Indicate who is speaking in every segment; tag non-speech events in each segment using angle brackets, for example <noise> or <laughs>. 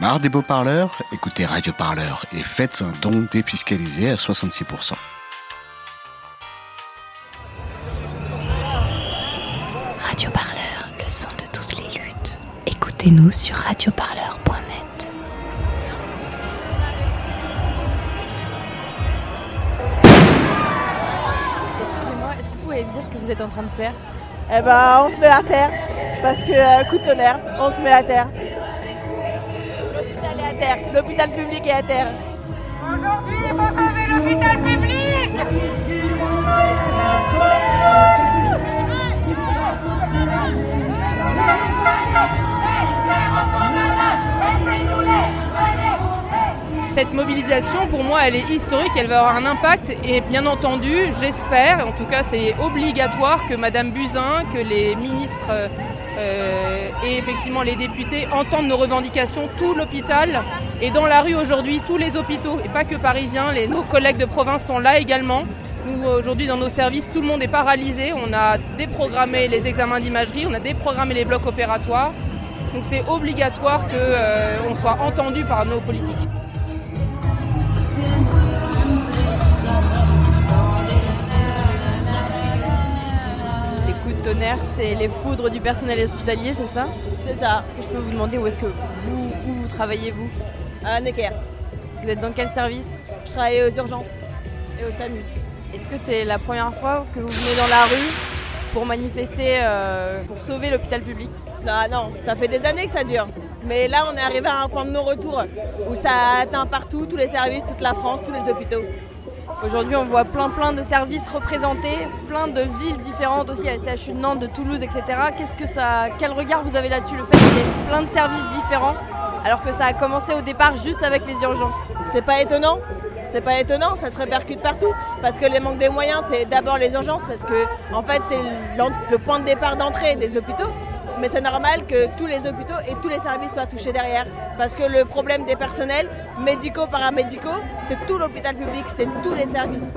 Speaker 1: Marre des beaux parleurs Écoutez Radio Parleur et faites un don défiscalisé à 66%.
Speaker 2: Radio Parleur, le son de toutes les luttes. Écoutez-nous sur radioparleur.net.
Speaker 3: Excusez-moi, est-ce que vous pouvez me dire ce que vous êtes en train de faire?
Speaker 4: Eh ben, on se met à terre. Parce que euh, coup de tonnerre, on se met à terre. L'hôpital public est à terre.
Speaker 5: Aujourd'hui, il faut sauver l'hôpital public
Speaker 3: Cette mobilisation, pour moi, elle est historique, elle va avoir un impact et bien entendu, j'espère, en tout cas c'est obligatoire que Madame Buzyn, que les ministres euh, et effectivement les députés entendent nos revendications, tout l'hôpital et dans la rue aujourd'hui, tous les hôpitaux, et pas que parisiens, nos collègues de province sont là également. Nous, aujourd'hui, dans nos services, tout le monde est paralysé. On a déprogrammé les examens d'imagerie, on a déprogrammé les blocs opératoires. Donc c'est obligatoire qu'on soit entendu par nos politiques. Tonnerre, c'est les foudres du personnel hospitalier, c'est ça
Speaker 4: C'est ça,
Speaker 3: Est-ce que je peux vous demander où est-ce que vous, où vous travaillez vous
Speaker 4: à Necker.
Speaker 3: Vous êtes dans quel service
Speaker 4: Je travaille aux urgences et au SAMU.
Speaker 3: Est-ce que c'est la première fois que vous venez dans la rue pour manifester, euh, pour sauver l'hôpital public
Speaker 4: Non, non, ça fait des années que ça dure. Mais là, on est arrivé à un point de non-retour où ça atteint partout, tous les services, toute la France, tous les hôpitaux.
Speaker 3: Aujourd'hui, on voit plein plein de services représentés, plein de villes différentes aussi, à la CHU de Nantes, de Toulouse, etc. Qu'est-ce que ça, quel regard vous avez là-dessus, le fait qu'il y ait plein de services différents, alors que ça a commencé au départ juste avec les urgences?
Speaker 4: C'est pas étonnant. C'est pas étonnant, ça se répercute partout. Parce que les manques des moyens, c'est d'abord les urgences, parce que en fait, c'est le point de départ d'entrée des hôpitaux. Mais c'est normal que tous les hôpitaux et tous les services soient touchés derrière. Parce que le problème des personnels, médicaux, paramédicaux, c'est tout l'hôpital public, c'est tous les services.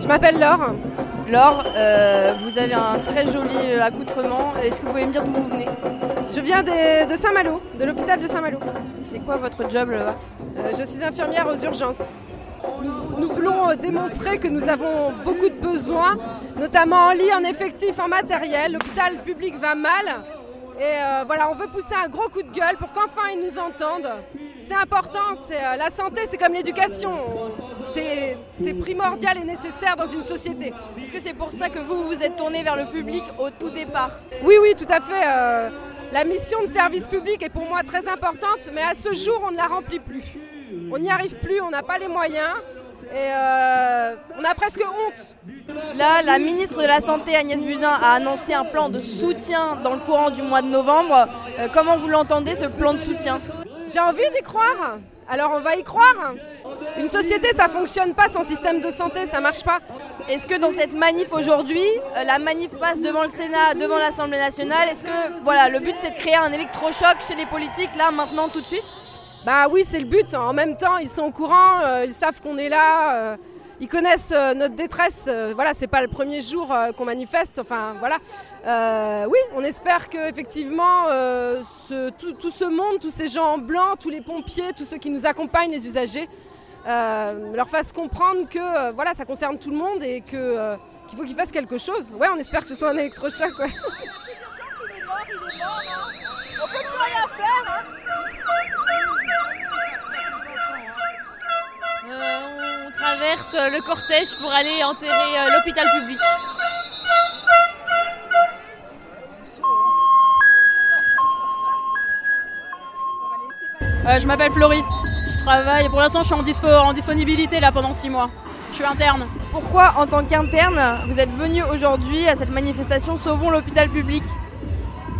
Speaker 3: Je m'appelle Laure. Laure, euh, vous avez un très joli euh, accoutrement. Est-ce que vous pouvez me dire d'où vous venez?
Speaker 6: Je viens de Saint-Malo, de l'hôpital de Saint-Malo.
Speaker 3: C'est quoi votre job là-bas?
Speaker 6: Euh, je suis infirmière aux urgences. Nous, voulons démontrer que nous avons beaucoup de besoins, notamment en lit, en effectif, en matériel. L'hôpital public va mal. Et voilà, on veut pousser un gros coup de gueule pour qu'enfin ils nous entendent. C'est important, c'est, la santé c'est comme l'éducation. C'est primordial et nécessaire dans une société.
Speaker 3: Est-ce que c'est pour ça que vous vous êtes tourné vers le public au tout départ?
Speaker 6: Oui, oui, tout à fait. euh, la mission de service public est pour moi très importante, mais à ce jour, on ne la remplit plus. On n'y arrive plus, on n'a pas les moyens et euh, on a presque honte.
Speaker 3: Là, la ministre de la Santé, Agnès Buzyn, a annoncé un plan de soutien dans le courant du mois de novembre. Euh, comment vous l'entendez, ce plan de soutien?
Speaker 6: J'ai envie d'y croire. Alors on va y croire. Une société, ça fonctionne pas sans système de santé, ça marche pas.
Speaker 3: Est-ce que dans cette manif aujourd'hui, euh, la manif passe devant le Sénat, devant l'Assemblée nationale Est-ce que voilà, le but c'est de créer un électrochoc chez les politiques, là, maintenant, tout de suite?
Speaker 6: Bah oui, c'est le but. En même temps, ils sont au courant, euh, ils savent qu'on est là, euh, ils connaissent euh, notre détresse. voilà, c'est pas le premier jour qu'on manifeste. Enfin, voilà. Oui, on espère que effectivement, ce- tout, tout ce monde, tous ces gens en blanc, tous les pompiers, tous ceux qui nous accompagnent, les usagers, leur fassent comprendre que euh, voilà, ça concerne tout le monde et que euh, qu'il faut qu'ils fassent quelque chose. Ouais, on espère que ce soit un électrochoc. Ouais.
Speaker 7: Euh, on traverse euh, le cortège pour aller enterrer euh, l'hôpital public. Euh, je m'appelle Florie. Pour l'instant, je suis en, dispo, en disponibilité là pendant six mois. Je suis interne.
Speaker 3: Pourquoi, en tant qu'interne, vous êtes venu aujourd'hui à cette manifestation Sauvons l'hôpital public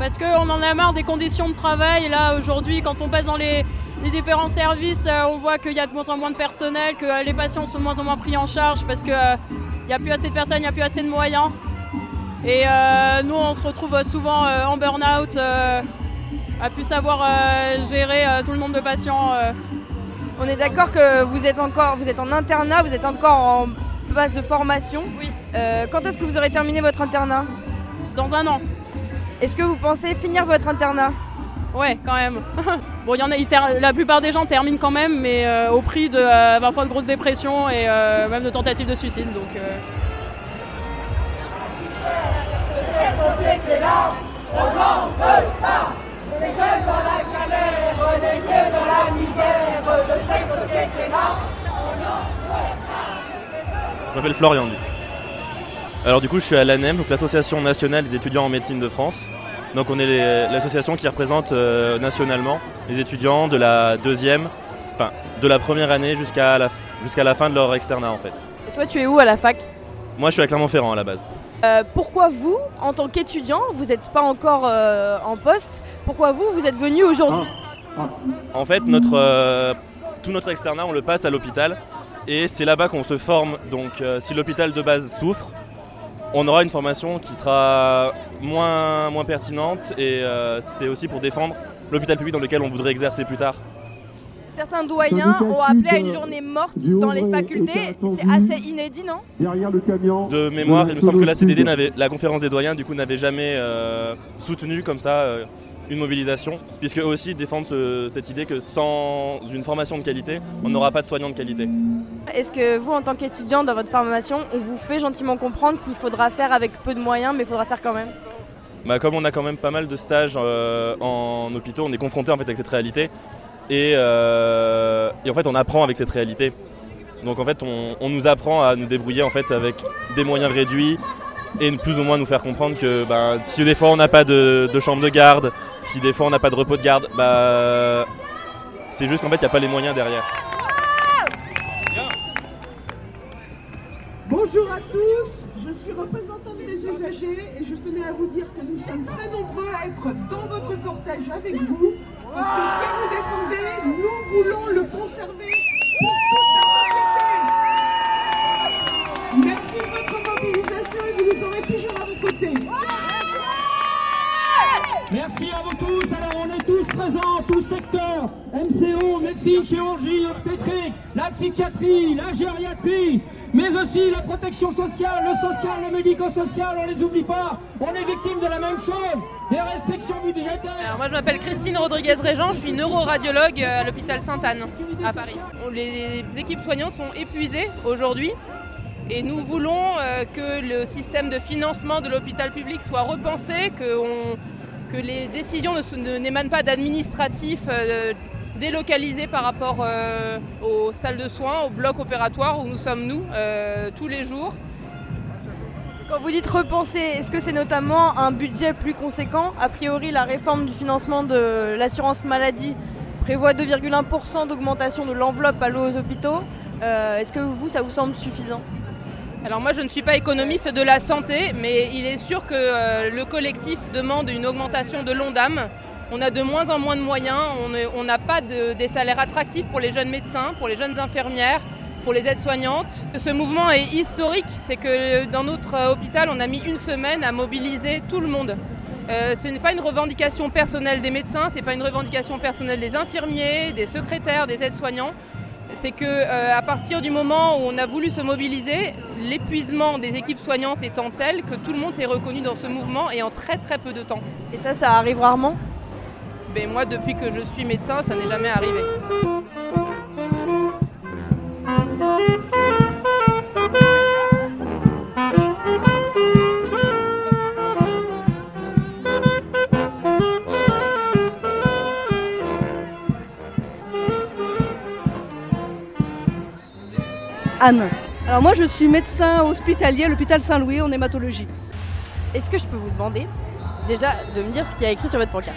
Speaker 7: Parce qu'on en a marre des conditions de travail. Là, aujourd'hui, quand on passe dans les, les différents services, euh, on voit qu'il y a de moins en moins de personnel, que euh, les patients sont de moins en moins pris en charge parce qu'il n'y a plus assez de personnes, il n'y a plus assez de moyens. Et euh, nous, on se retrouve souvent euh, en burn-out, euh, à plus savoir euh, gérer euh, tout le nombre de patients.
Speaker 3: On est d'accord que vous êtes encore, vous êtes en internat, vous êtes encore en passe de formation.
Speaker 7: Oui.
Speaker 3: Euh, quand est-ce que vous aurez terminé votre internat?
Speaker 7: Dans un an.
Speaker 3: Est-ce que vous pensez finir votre internat?
Speaker 7: Ouais, quand même. <laughs> bon, il y en a, ter- la plupart des gens terminent quand même, mais euh, au prix de euh, parfois de grosses dépressions et euh, même de tentatives de suicide. Donc, euh,
Speaker 8: Je m'appelle Florian. Alors du coup, je suis à l'ANEM, donc l'Association nationale des étudiants en médecine de France. Donc on est l'association qui représente euh, nationalement les étudiants de la deuxième, enfin de la première année jusqu'à la, jusqu'à la fin de leur externat en fait.
Speaker 3: Et toi, tu es où à la fac?
Speaker 8: Moi, je suis à Clermont-Ferrand à la base.
Speaker 3: Euh, Pourquoi vous, en tant qu'étudiant, vous n'êtes pas encore euh, en poste? Pourquoi vous, vous êtes venu aujourd'hui?
Speaker 8: En fait, notre, tout notre externat, on le passe à l'hôpital et c'est là-bas qu'on se forme. Donc euh, si l'hôpital de base souffre, on aura une formation qui sera moins, moins pertinente et euh, c'est aussi pour défendre l'hôpital public dans lequel on voudrait exercer plus tard.
Speaker 3: Certains doyens ont appelé à une journée morte dans les facultés. C'est assez inédit, non?
Speaker 9: Derrière le camion.
Speaker 8: De mémoire, il me semble que la CDD, n'avait- la conférence des doyens, du coup, n'avait jamais euh, soutenu comme ça euh, une mobilisation, puisque eux aussi défendent ce- cette idée que sans une formation de qualité, on n'aura pas de soignants de qualité.
Speaker 3: Est-ce que vous, en tant qu'étudiant dans votre formation, on vous fait gentiment comprendre qu'il faudra faire avec peu de moyens, mais il faudra faire quand même?
Speaker 8: Bah, comme on a quand même pas mal de stages euh, en hôpitaux, on est confronté en fait avec cette réalité et, euh, et en fait on apprend avec cette réalité. Donc en fait on, on nous apprend à nous débrouiller en fait avec des moyens réduits et plus ou moins nous faire comprendre que ben, si des fois on n'a pas de, de chambre de garde, si des fois on n'a pas de repos de garde, bah, c'est juste qu'en fait il n'y a pas les moyens derrière.
Speaker 10: Bonjour à tous, je suis représentante des usagers et je tenais à vous dire que nous sommes très nombreux à être dans votre cortège avec vous parce que ce que vous défendez, nous voulons le conserver Merci à
Speaker 11: vous tous. Alors on est tous présents, tous secteurs. MCO, médecine, chirurgie, obstétrique, la psychiatrie, la gériatrie, mais aussi la protection sociale, le social, le médico-social, on les oublie pas. On est victime de la même chose, des restrictions budgétaires.
Speaker 5: Alors moi je m'appelle Christine Rodriguez-Régent, je suis neuroradiologue à l'hôpital Sainte-Anne à Paris. Les équipes soignantes sont épuisées aujourd'hui et nous voulons euh, que le système de financement de l'hôpital public soit repensé, que, on- que les décisions n'émanent pas d'administratifs euh, délocalisés par rapport euh, aux salles de soins, au bloc opératoire où nous sommes nous euh, tous les jours.
Speaker 3: Quand vous dites repenser, est-ce que c'est notamment un budget plus conséquent? A priori, la réforme du financement de l'assurance maladie prévoit 2,1% d'augmentation de l'enveloppe allouée aux hôpitaux. Est-ce que vous, ça vous semble suffisant?
Speaker 5: Alors moi je ne suis pas économiste de la santé, mais il est sûr que euh, le collectif demande une augmentation de l'ONDAM. On a de moins en moins de moyens, on n'a pas de- des salaires attractifs pour les jeunes médecins, pour les jeunes infirmières, pour les aides-soignantes. Ce mouvement est historique, c'est que dans notre euh, hôpital on a mis une semaine à mobiliser tout le monde. Euh, ce n'est pas une revendication personnelle des médecins, ce n'est pas une revendication personnelle des infirmiers, des secrétaires, des aides-soignants c'est que euh, à partir du moment où on a voulu se mobiliser, l'épuisement des équipes soignantes étant tel que tout le monde s'est reconnu dans ce mouvement et en très très peu de temps.
Speaker 3: Et ça, ça arrive rarement?
Speaker 5: Ben, Moi, depuis que je suis médecin, ça n'est jamais arrivé.
Speaker 12: Anne. Alors moi je suis médecin hospitalier à l'hôpital Saint-Louis en hématologie.
Speaker 3: Est-ce que je peux vous demander déjà de me dire ce qu'il y a écrit sur votre pancarte?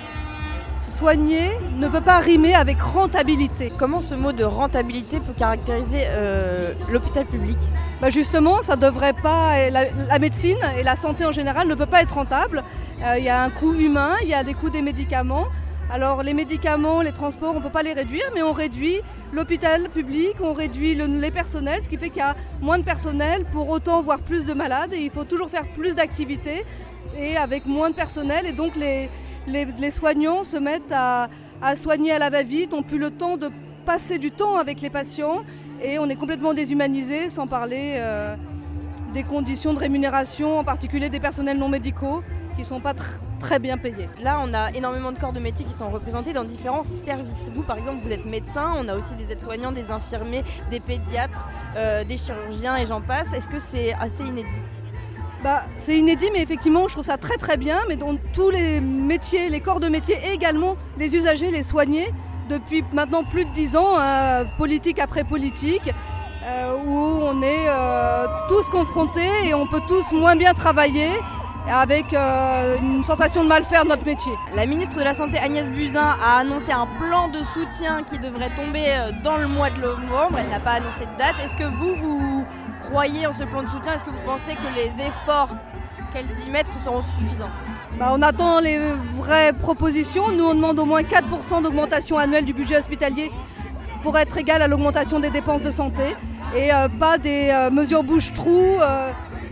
Speaker 12: Soigner ne peut pas rimer avec rentabilité.
Speaker 3: Comment ce mot de rentabilité peut caractériser euh, l'hôpital public?
Speaker 12: Bah justement, ça devrait pas. La, la médecine et la santé en général ne peut pas être rentable. Euh, Il y a un coût humain, il y a des coûts des médicaments. Alors les médicaments, les transports, on ne peut pas les réduire, mais on réduit l'hôpital public, on réduit le- les personnels, ce qui fait qu'il y a moins de personnel pour autant voir plus de malades et il faut toujours faire plus d'activités et avec moins de personnel et donc les, soignants se mettent à, soigner à la va-vite, n'ont plus le temps de passer du temps avec les patients et on est complètement déshumanisé sans parler euh, des conditions de rémunération, en particulier des personnels non médicaux, qui ne sont pas tr- très bien payés.
Speaker 3: Là, on a énormément de corps de métier qui sont représentés dans différents services. Vous, par exemple, vous êtes médecin, on a aussi des aides-soignants, des infirmiers, des pédiatres, euh, des chirurgiens et j'en passe. Est-ce que c'est assez inédit?
Speaker 12: Bah, c'est inédit, mais effectivement, je trouve ça très très bien. Mais dans tous les métiers, les corps de métier également les usagers, les soignés, depuis maintenant plus de 10 ans, euh, politique après politique, euh, où on est tous confrontés et on peut tous moins bien travailler avec euh, une sensation de mal faire de notre métier.
Speaker 3: La ministre de la Santé Agnès Buzyn a annoncé un plan de soutien qui devrait tomber euh, dans le mois de novembre. Elle n'a pas annoncé de date. Est-ce que vous, vous croyez en ce plan de soutien? Est-ce que vous pensez que les efforts qu'elle dit mettre seront suffisants?
Speaker 12: Bah, on attend les vraies propositions. Nous, on demande au moins 4% d'augmentation annuelle du budget hospitalier pour être égal à l'augmentation des dépenses de santé et euh, pas des euh, mesures bouche-trou.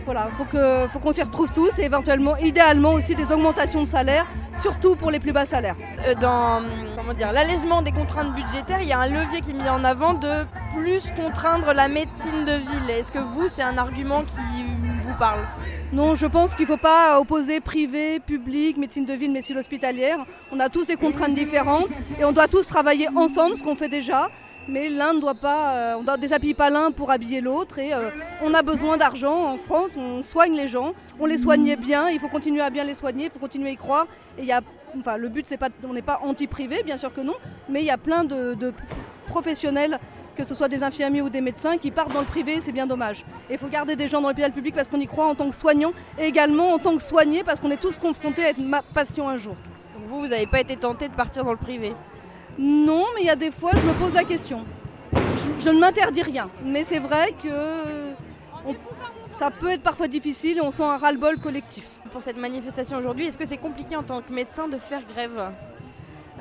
Speaker 12: Voilà, faut que, faut qu'on s'y retrouve tous et éventuellement, idéalement aussi des augmentations de salaire, surtout pour les plus bas salaires.
Speaker 3: Euh, Dans comment dire, l'allègement des contraintes budgétaires, il y a un levier qui est mis en avant de plus contraindre la médecine de ville. Est-ce que vous, c'est un argument qui vous parle?
Speaker 12: Non, je pense qu'il ne faut pas opposer privé, public, médecine de ville, médecine hospitalière. On a tous des contraintes différentes et on doit tous travailler ensemble, ce qu'on fait déjà. Mais l'un ne doit pas, euh, on ne déshabille pas l'un pour habiller l'autre. Et euh, on a besoin d'argent en France, on soigne les gens, on les soignait bien, il faut continuer à bien les soigner, il faut continuer à y croire. Et il y a, enfin, le but, c'est pas, on n'est pas anti-privé, bien sûr que non, mais il y a plein de, professionnels que ce soit des infirmiers ou des médecins qui partent dans le privé, c'est bien dommage. Et il faut garder des gens dans l'hôpital public parce qu'on y croit en tant que soignant et également en tant que soigné parce qu'on est tous confrontés à être ma passion un jour.
Speaker 3: Donc vous, vous n'avez pas été tenté de partir dans le privé?
Speaker 12: Non, mais il y a des fois, je me pose la question. Je, je ne m'interdis rien, mais c'est vrai que on- ça peut être parfois difficile et on sent un ras-le-bol collectif.
Speaker 3: Pour cette manifestation aujourd'hui, est-ce que c'est compliqué en tant que médecin de faire grève?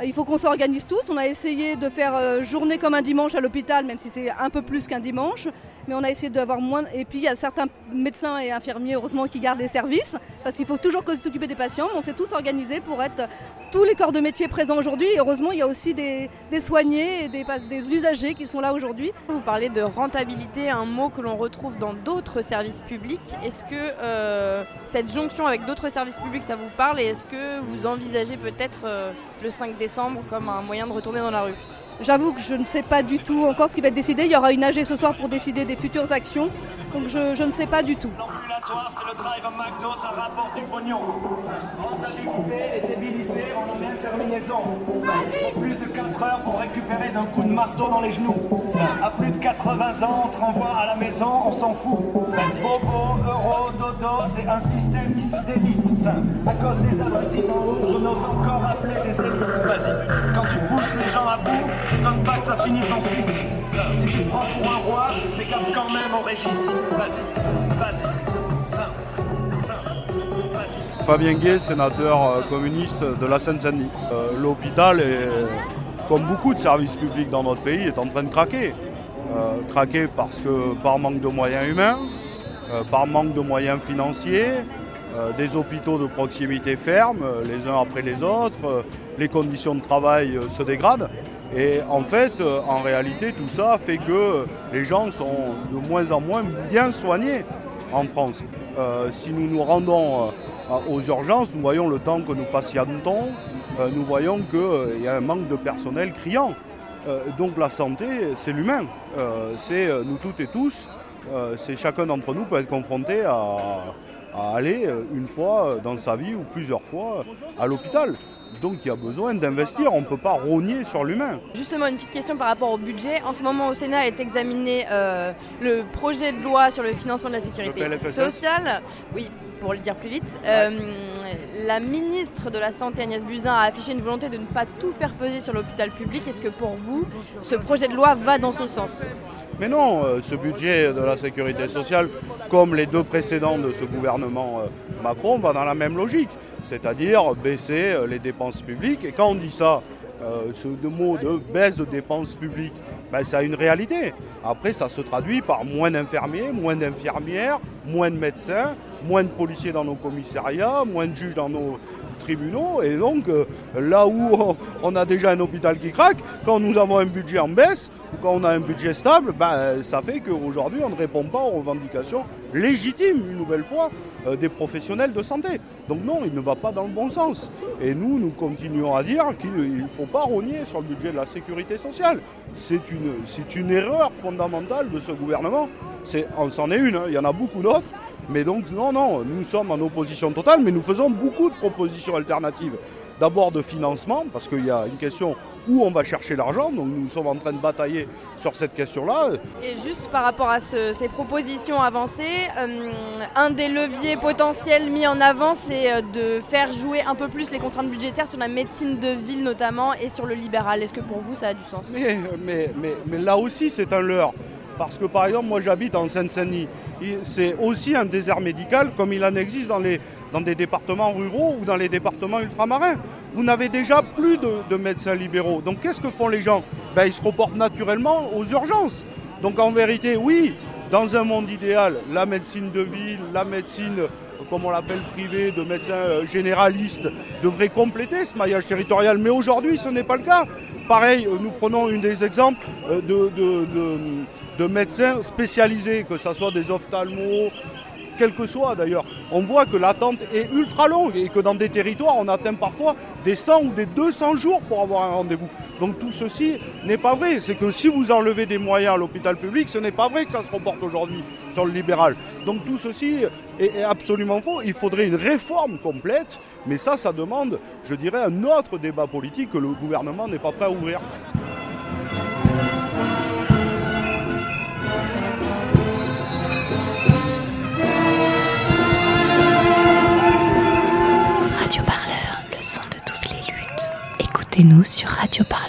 Speaker 12: Il faut qu'on s'organise tous. On a essayé de faire euh, journée comme un dimanche à l'hôpital, même si c'est un peu plus qu'un dimanche. Mais on a essayé d'avoir moins. Et puis il y a certains médecins et infirmiers, heureusement, qui gardent les services, parce qu'il faut toujours s'occuper des patients. Mais on s'est tous organisés pour être tous les corps de métier présents aujourd'hui. Et heureusement, il y a aussi des, soignés et des usagers qui sont là aujourd'hui.
Speaker 3: Vous parlez de rentabilité, un mot que l'on retrouve dans d'autres services publics. Est-ce que euh, cette jonction avec d'autres services publics, ça vous parle? Et est-ce que vous envisagez peut-être euh, le 5 décembre comme un moyen de retourner dans la rue?
Speaker 12: J'avoue que je ne sais pas du tout encore ce qui va être décidé. Il y aura une AG ce soir pour décider des futures actions. Donc je, je ne sais pas du tout.
Speaker 9: L'ambulatoire, c'est le drive McDo, ça rapporte du pognon. Rentabilité et débilité en la même terminaison. Plus de 4 heures pour récupérer d'un coup de marteau dans les genoux. À plus de 80 ans, on te renvoie à la maison, on s'en fout. Bobo, euro, c'est un système qui se délite. À cause des abrutis dans l'autre, n'ose encore appeler des élites. Vas-y, quand tu pousses les gens à bout, t'étonnes pas que ça finisse en suicide. Si tu prends pour un roi, fais quand même au régicide. Vas-y, vas-y, vas-y.
Speaker 13: Fabien Gay, sénateur euh, communiste de la Seine-Saint-Denis. Euh, L'hôpital, comme beaucoup de services publics dans notre pays, est en train de craquer. Euh, craquer parce que par manque de moyens humains, par manque de moyens financiers, euh, des hôpitaux de proximité ferment euh, les uns après les autres, euh, les conditions de travail euh, se dégradent. Et en fait, euh, en réalité, tout ça fait que les gens sont de moins en moins bien soignés en France. Euh, si nous nous rendons euh, aux urgences, nous voyons le temps que nous patientons, euh, nous voyons qu'il y a un manque de personnel criant. Euh, donc la santé, c'est l'humain. Euh, c'est euh, nous toutes et tous, euh, c'est chacun d'entre nous peut être confronté à, aller euh, une fois euh, dans sa vie ou plusieurs fois euh, à l'hôpital. Donc il y a besoin d'investir, on ne peut pas rogner sur l'humain.
Speaker 3: Justement, une petite question par rapport au budget. En ce moment, au Sénat est examiné euh, le projet de loi sur le financement de la sécurité sociale. Oui, pour le dire plus vite. Euh, la ministre de la Santé, Agnès Buzyn, a affiché une volonté de ne pas tout faire peser sur l'hôpital public. Est-ce que pour vous, ce projet de loi va dans ce sens?
Speaker 13: Mais non, euh, ce budget de la sécurité sociale, comme les deux précédents de ce gouvernement Macron, va dans la même logique, c'est-à-dire baisser euh, les dépenses publiques. Et quand on dit ça, euh, ce mot de baisse de dépenses publiques, ben, ça a une réalité. Après, ça se traduit par moins d'infirmiers, moins d'infirmières, moins de médecins, moins de policiers dans nos commissariats, moins de juges dans nos Et donc, euh, là où <laughs> on, a déjà un hôpital qui craque, quand nous avons un budget en baisse, ou quand on a un budget stable, ben, ça fait qu'aujourd'hui, on ne répond pas aux revendications légitimes, une nouvelle fois, euh, des professionnels de santé. Donc non, il ne va pas dans le bon sens. Et nous, nous continuons à dire qu'il ne faut pas rogner sur le budget de la sécurité sociale. C'est une, une erreur fondamentale de ce gouvernement. On s'en est une, hein, il y en a beaucoup d'autres. Mais donc non, non, nous sommes en opposition totale, mais nous faisons beaucoup de propositions alternatives. D'abord de financement, parce qu'il y a une question où on va chercher l'argent, donc nous sommes en train de batailler sur cette question-là.
Speaker 3: Et juste par rapport à ce- ces propositions avancées, euh, un des leviers potentiels mis en avant, c'est euh, de faire jouer un peu plus les contraintes budgétaires sur la médecine de ville notamment et sur le libéral. Est-ce que pour vous ça a du sens?
Speaker 13: Mais, mais, mais, mais là aussi, c'est un leurre. Parce que par exemple, moi j'habite en Seine-Saint-Denis. C'est aussi un désert médical comme il en existe dans, les, dans des départements ruraux ou dans les départements ultramarins. Vous n'avez déjà plus de, de médecins libéraux. Donc qu'est-ce que font les gens? Ben, Ils se reportent naturellement aux urgences. Donc en vérité, oui, dans un monde idéal, la médecine de ville, la médecine, comme on l'appelle privée, de médecins euh, généralistes, devrait compléter ce maillage territorial. Mais aujourd'hui, ce n'est pas le cas. Pareil, euh, nous prenons une des exemples euh, de- de- de médecins spécialisés, que ce soit des ophtalmos, quel que soit d'ailleurs. On voit que l'attente est ultra longue et que dans des territoires, on atteint parfois des 100 ou des 200 jours pour avoir un rendez-vous. Donc tout ceci n'est pas vrai. C'est que si vous enlevez des moyens à l'hôpital public, ce n'est pas vrai que ça se reporte aujourd'hui sur le libéral. Donc tout ceci est, est absolument faux. Il faudrait une réforme complète, mais ça, ça demande, je dirais, un autre débat politique que le gouvernement n'est pas prêt à ouvrir.
Speaker 2: Écoutez-nous sur Radio Parleur.